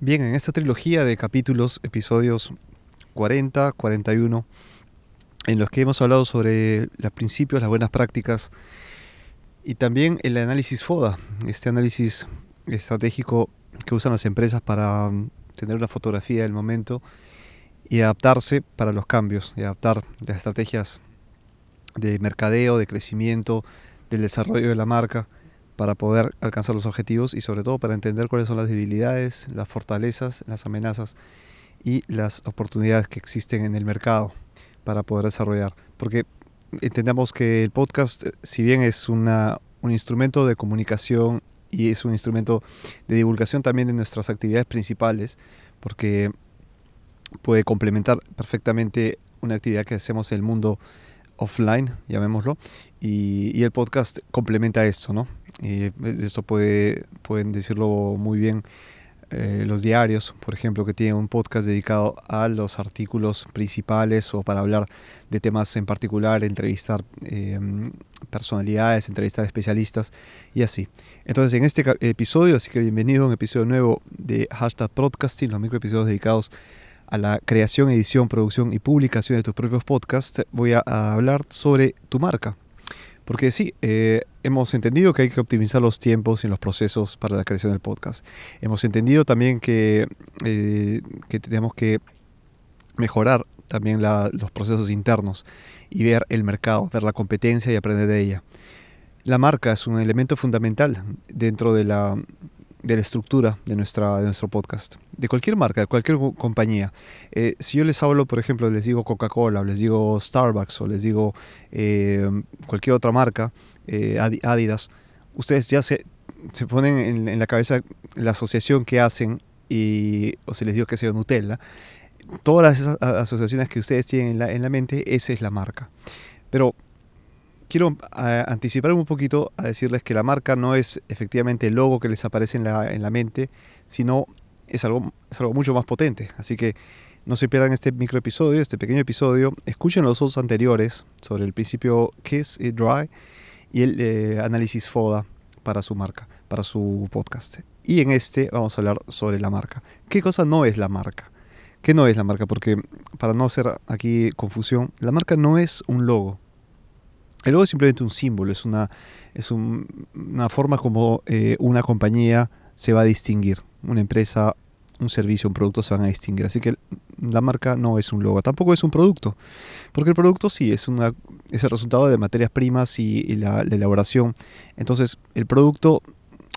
Bien, en esta trilogía de capítulos, episodios 40, 41, en los que hemos hablado sobre los principios, las buenas prácticas y también el análisis FODA, este análisis estratégico que usan las empresas para mm, tener una fotografía del momento y adaptarse para los cambios, y adaptar las estrategias de mercadeo, de crecimiento, del desarrollo de la marca para poder alcanzar los objetivos y sobre todo para entender cuáles son las debilidades, las fortalezas, las amenazas y las oportunidades que existen en el mercado para poder desarrollar. Porque entendamos que el podcast, si bien es una, un instrumento de comunicación y es un instrumento de divulgación también de nuestras actividades principales, porque puede complementar perfectamente una actividad que hacemos en el mundo offline, llamémoslo, y, el podcast complementa esto, ¿no? Y esto puede, pueden decirlo muy bien eh, los diarios, por ejemplo, que tienen un podcast dedicado a los artículos principales o para hablar de temas en particular, entrevistar em, personalidades, entrevistar especialistas y así. Entonces, en este episodio, así que bienvenido a un episodio nuevo de Hashtag Podcasting, los microepisodios dedicados a la creación, edición, producción y publicación de tus propios podcasts, voy a, hablar sobre tu marca. Porque sí, eh, hemos entendido que hay que optimizar los tiempos y los procesos para la creación del podcast. Hemos entendido también que, eh, que tenemos que mejorar también los procesos internos y ver el mercado, ver la competencia y aprender de ella. La marca es un elemento fundamental dentro de la, de la estructura de, nuestra, de nuestro podcast. De cualquier marca, de cualquier compañía. Eh, si yo les hablo, por ejemplo, les digo Coca-Cola, les digo Starbucks, o les digo eh, cualquier otra marca, eh, Adidas, ustedes ya se, se ponen en, la cabeza la asociación que hacen, y, o si les digo que sea Nutella, todas esas asociaciones que ustedes tienen en la, en la mente, esa es la marca. Pero quiero anticipar un poquito a decirles que la marca no es efectivamente el logo que les aparece en la, en la mente, sino es algo, es algo mucho más potente. Así que no se pierdan este micro episodio, este pequeño episodio. Escuchen los dos anteriores sobre el principio Kiss It Dry y el eh, análisis FODA para su marca, para su podcast. Y en este vamos a hablar sobre la marca. ¿Qué cosa no es la marca? ¿Qué no es la marca? Porque para no hacer aquí confusión, la marca no es un logo. El logo es simplemente un símbolo, es una, es una forma como eh, una compañía se va a distinguir. Una empresa, un servicio, un producto se van a distinguir. Así que la marca no es un logo, tampoco es un producto. Porque el producto sí es, una, es el resultado de materias primas y, la, elaboración. Entonces, el producto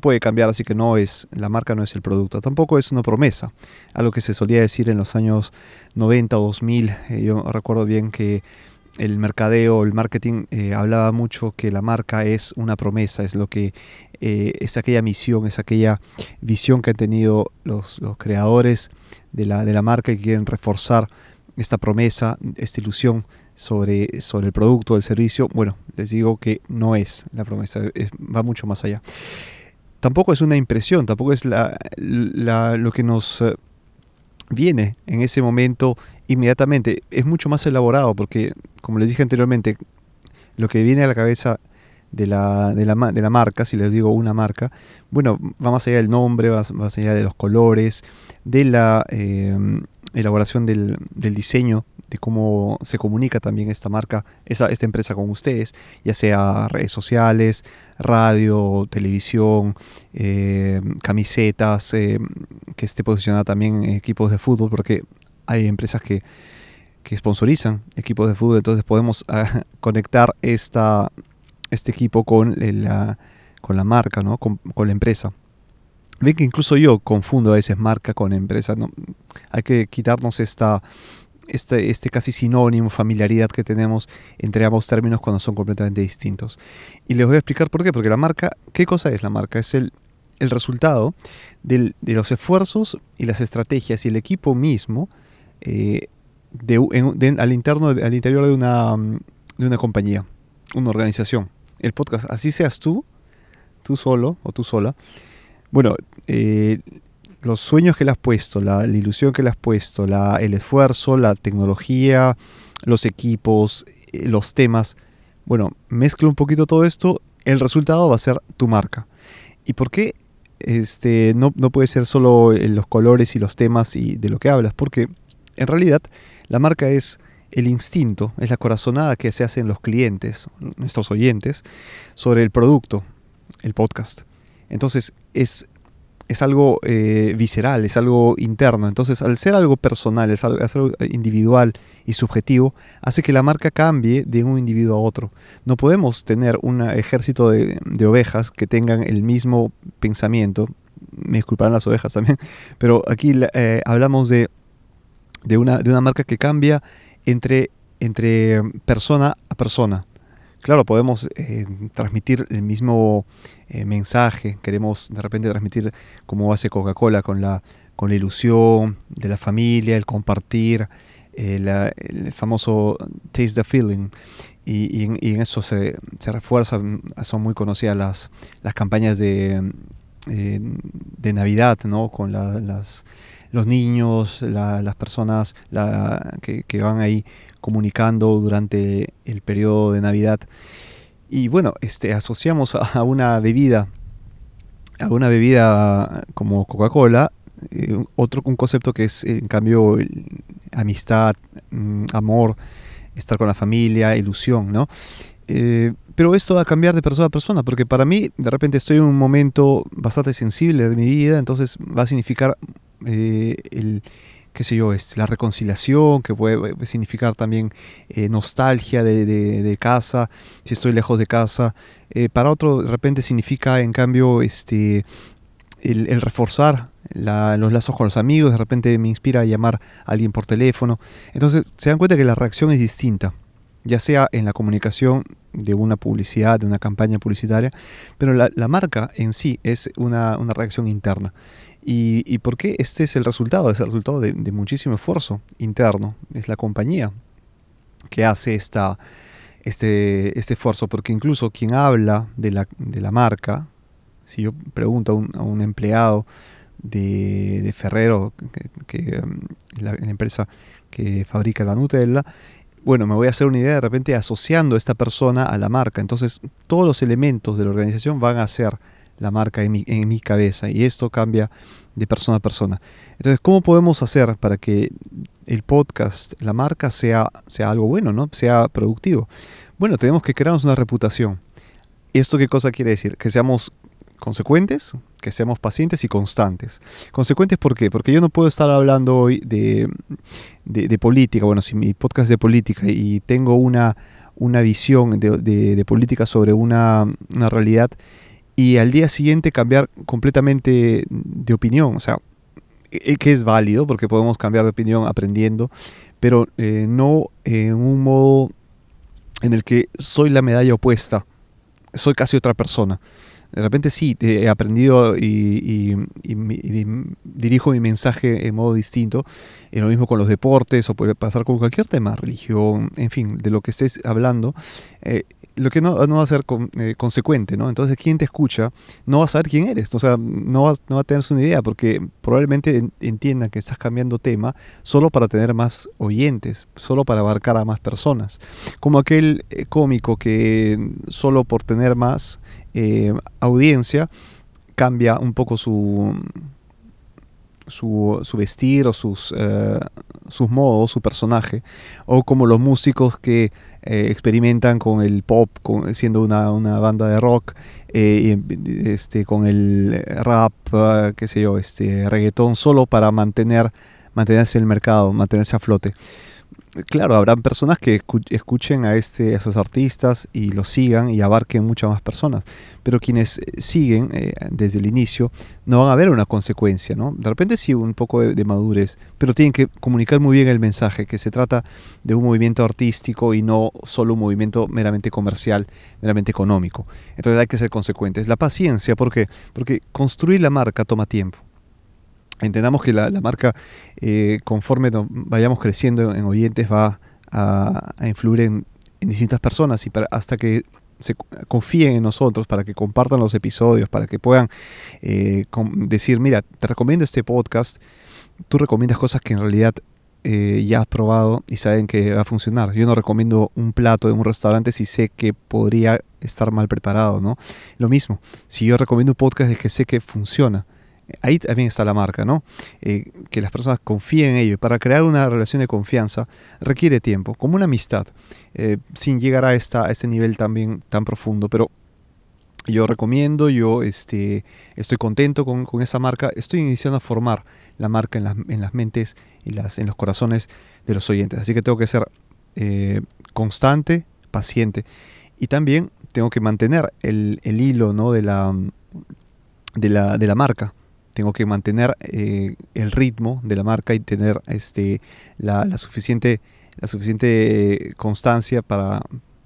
puede cambiar, así que no es, la marca no es el producto, tampoco es una promesa, algo que se solía decir en los años 90 o 2000, eh, yo recuerdo bien que el mercadeo, el marketing eh, hablaba mucho que la marca es una promesa, es lo que eh, es aquella misión, es aquella visión que han tenido los, creadores de la, de la, marca y quieren reforzar esta promesa, esta ilusión sobre, sobre el producto, el servicio. Bueno, les digo que no es la promesa, va mucho más allá. Tampoco es una impresión, tampoco es la, lo que nos eh, viene en ese momento inmediatamente. Es mucho más elaborado porque, como les dije anteriormente, lo que viene a la cabeza de la, de la, de la marca, si les digo una marca, bueno, va más allá del nombre, va más allá de los colores, de la eh, elaboración del, del diseño de cómo se comunica también esta marca, esa, esta empresa con ustedes, ya sea redes sociales, radio, televisión, eh, camisetas, eh, que esté posicionada también en equipos de fútbol, porque hay empresas que, que sponsorizan equipos de fútbol, entonces podemos ah, conectar esta, este equipo con la, con la marca, ¿no? con, con la empresa. Ven que incluso yo confundo a veces marca con empresa. ¿no? Hay que quitarnos esta, este, este casi sinónimo, familiaridad que tenemos entre ambos términos cuando son completamente distintos. Y les voy a explicar por qué. Porque la marca, ¿qué cosa es la marca? Es el, el resultado de los esfuerzos y las estrategias y el equipo mismo eh, de, al, interno, al interior de una, de una compañía, una organización. El podcast, así seas tú, tú solo o tú sola. Bueno, eh, los sueños que le has puesto, la, ilusión que le has puesto, la, el esfuerzo, la tecnología, los equipos, eh, los temas. Bueno, mezcla un poquito todo esto, el resultado va a ser tu marca. ¿Y por qué este, no, no puede ser solo los colores y los temas y de lo que hablas, porque en realidad la marca es el instinto, es la corazonada que se hacen los clientes, nuestros oyentes, sobre el producto, el podcast. Entonces es, es algo eh, visceral, es algo interno. Entonces al ser algo personal, es algo, individual y subjetivo, hace que la marca cambie de un individuo a otro. No podemos tener un ejército de, ovejas que tengan el mismo pensamiento. Me disculparán las ovejas también, pero aquí eh, hablamos de, de, una, de una marca que cambia entre, entre persona a persona. Claro, podemos eh, transmitir el mismo eh, mensaje, queremos de repente transmitir como hace Coca-Cola con la, con la ilusión de la familia, el compartir, eh, el famoso taste the feeling. Y, en, eso se, se, refuerza, son muy conocidas las, las campañas de, de Navidad, ¿no? Con las los niños, las personas que, van ahí comunicando durante el periodo de Navidad. Y bueno, este, asociamos a una bebida, a una bebida como Coca-Cola, eh, otro un concepto que es en cambio amistad, mm, amor, estar con la familia, ilusión, ¿no? Eh, pero esto va a cambiar de persona a persona, porque para mí de repente estoy en un momento bastante sensible de mi vida, entonces va a significar eh, el, qué sé yo, es la reconciliación, que puede significar también eh, nostalgia de, casa, si estoy lejos de casa. Eh, para otro, de repente significa, en cambio, este, el, reforzar los lazos con los amigos, de repente me inspira a llamar a alguien por teléfono. Entonces, se dan cuenta que la reacción es distinta, ya sea en la comunicación de una publicidad, de una campaña publicitaria, pero la, marca en sí es una, una reacción interna. ¿Y, ¿Y, por qué este es el resultado? Es el resultado de, muchísimo esfuerzo interno. Es la compañía que hace esta, este, este esfuerzo, porque incluso quien habla de la, de la marca, si yo pregunto a un, empleado de, de Ferrero, que, la, la, empresa que fabrica la Nutella, bueno, me voy a hacer una idea de repente asociando a esta persona a la marca. Entonces, todos los elementos de la organización van a ser la marca en mi, cabeza y esto cambia de persona a persona. Entonces, ¿cómo podemos hacer para que el podcast, la marca, sea, sea algo bueno, ¿no? sea productivo? Bueno, tenemos que crearnos una reputación. ¿Esto qué cosa quiere decir? Que seamos consecuentes, que seamos pacientes y constantes. Consecuentes, ¿por qué? Porque yo no puedo estar hablando hoy de, de, política, bueno, si mi podcast es de política y tengo una, una visión de, de política sobre una, una realidad y al día siguiente cambiar completamente de opinión. O sea, e, que es válido porque podemos cambiar de opinión aprendiendo, pero eh, no en un modo en el que soy la medalla opuesta, soy casi otra persona. De repente sí, he aprendido y, dirijo mi mensaje en modo distinto. En lo mismo con los deportes o puede pasar con cualquier tema, religión, en fin, de lo que estés hablando. Eh, lo que no, no va a ser eh, consecuente, ¿no? Entonces, quien te escucha no va a saber quién eres, o sea, no va, no va a tener una idea, porque probablemente entiendan que estás cambiando tema solo para tener más oyentes, solo para abarcar a más personas. Como aquel eh, cómico que solo por tener más eh, audiencia cambia un poco su, su, su vestir o sus, sus modos, su personaje, o como los músicos que eh, experimentan con el pop, siendo una, una banda de rock, eh, este, con el rap, qué sé yo, este, reggaetón, solo para mantener, mantenerse en el mercado, mantenerse a flote claro, habrán personas que escuchen a, este, esos artistas y los sigan y abarquen muchas más personas. Pero quienes eh, siguen eh, desde el inicio no van a ver una consecuencia, ¿no? De repente sí un poco de, madurez, pero tienen que comunicar muy bien el mensaje, que se trata de un movimiento artístico y no solo un movimiento meramente comercial, meramente económico. Entonces hay que ser consecuentes. La paciencia, ¿por qué? Porque construir la marca toma tiempo entendamos que la, marca, eh, conforme vayamos creciendo en oyentes, va a, influir en, distintas personas y hasta que se confíen en nosotros, para que compartan los episodios, para que puedan eh, decir, mira, te recomiendo este podcast, tú recomiendas cosas que en realidad eh, ya has probado y saben que va a funcionar. Yo no recomiendo un plato de un restaurante si sé que podría estar mal preparado, ¿no? Lo mismo, si yo recomiendo un podcast es que sé que funciona. Ahí también está la marca, ¿no? Eh, que las personas confíen en ello. Para crear una relación de confianza requiere tiempo, como una amistad, eh, sin llegar a, esta, a este nivel también tan profundo. Pero yo recomiendo, yo este, estoy contento con, con, esa marca, estoy iniciando a formar la marca en las, en las mentes y las, en los corazones de los oyentes. Así que tengo que ser eh, constante, paciente y también tengo que mantener el, el hilo ¿no? de, la, de, la, de la marca. Tengo que mantener eh, el ritmo de la marca y tener este, la, la suficiente, la suficiente constancia para,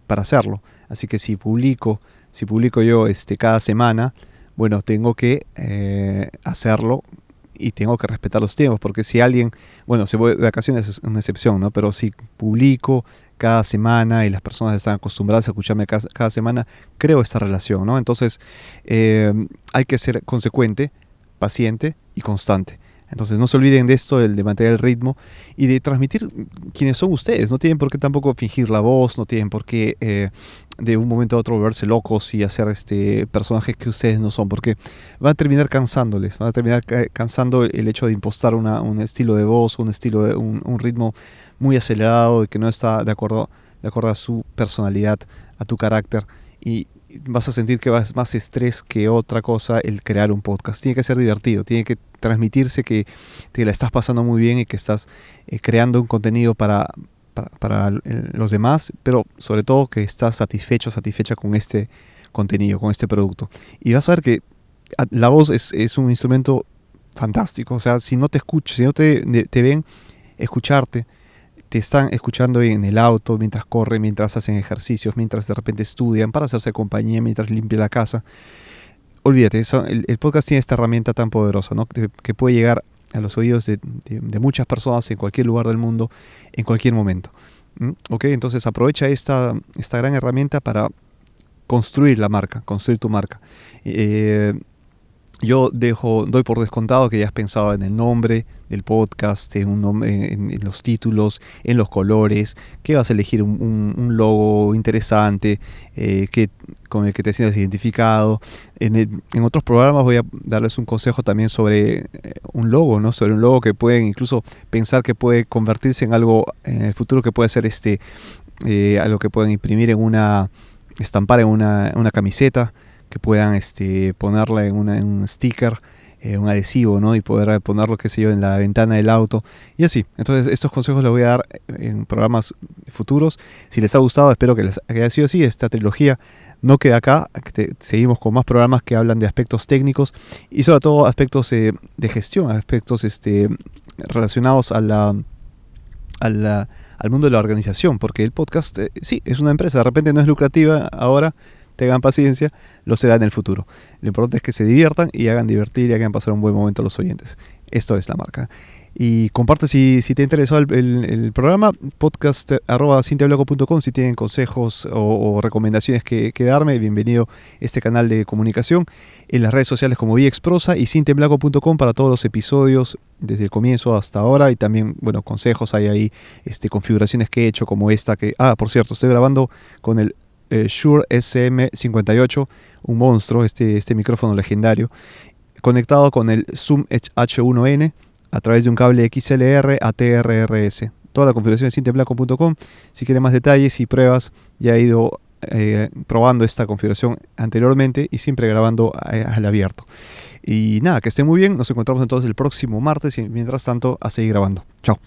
para hacerlo. Así que si publico si publico yo este, cada semana, bueno, tengo que eh, hacerlo y tengo que respetar los tiempos, porque si alguien, bueno, se voy de vacaciones es una excepción, ¿no? Pero si publico cada semana y las personas están acostumbradas a escucharme cada, semana, creo esta relación, ¿no? Entonces eh, hay que ser consecuente, paciente y constante. Entonces no se olviden de esto, de mantener el ritmo y de transmitir quiénes son ustedes. No tienen por qué tampoco fingir la voz, no tienen por qué eh, de un momento a otro volverse locos y hacer este personajes que ustedes no son, porque van a terminar cansándoles, van a terminar cansando el hecho de impostar un estilo de voz, un estilo de un ritmo muy acelerado y que no está de acuerdo, de acuerdo a su personalidad, a tu carácter. Y vas a sentir que vas más estrés que otra cosa el crear un podcast. Tiene que ser divertido, tiene que transmitirse que te la estás pasando muy bien y que estás eh, creando un contenido para, para, los demás, pero sobre todo que estás satisfecho, satisfecha con este contenido, con este producto. Y vas a ver que la voz es, es un instrumento fantástico. O sea, si no te escuchas, si no te, te ven, escucharte, te están escuchando en el auto, mientras corren, mientras hacen ejercicios, mientras de repente estudian, para hacerse compañía, mientras limpia la casa. Olvídate, el, podcast tiene esta herramienta tan poderosa, ¿no? que, puede llegar a los oídos de, muchas personas en cualquier lugar del mundo, en cualquier momento. ¿Ok? Entonces aprovecha esta, esta gran herramienta para construir la marca, construir tu marca. Eh, yo dejo, doy por descontado que ya has pensado en el nombre del podcast, en, un en, los títulos, en los colores, que vas a elegir un, logo interesante eh, que, con el que te sientas identificado. En, otros programas voy a darles un consejo también sobre eh, un logo, ¿no? sobre un logo que pueden incluso pensar que puede convertirse en algo en el futuro que puede ser este, eh, algo que pueden imprimir en una, estampar en una, una camiseta que puedan este, ponerla en, un sticker, eh, un adhesivo, ¿no? Y poder ponerlo, qué sé yo, en la ventana del auto y así. Entonces, estos consejos los voy a dar en programas futuros. Si les ha gustado, espero que les haya sido así. Esta trilogía no queda acá. seguimos con más programas que hablan de aspectos técnicos y sobre todo aspectos de gestión, aspectos este, relacionados a la, al mundo de la organización, porque el podcast, eh, sí, es una empresa, de repente no es lucrativa ahora, tengan paciencia, lo será en el futuro. Lo importante es que se diviertan y hagan divertir y hagan pasar un buen momento a los oyentes. Esto es la marca. Y comparte si, te interesó el, programa, podcast arroba si tienen consejos o, recomendaciones que, darme, bienvenido a este canal de comunicación. En las redes sociales como viexprosa y cinteblaco.com para todos los episodios desde el comienzo hasta ahora y también, bueno, consejos, hay ahí este, configuraciones que he hecho como esta que, ah, por cierto, estoy grabando con el eh, Shure SM58, un monstruo, este, este micrófono legendario, conectado con el Zoom H1N a través de un cable XLR a TRRS. Toda la configuración es cinteblanco.com. Si quieren más detalles y pruebas, ya he ido eh, probando esta configuración anteriormente y siempre grabando eh, al abierto. Y nada, que estén muy bien. Nos encontramos entonces el próximo martes y mientras tanto a seguir grabando. Chao.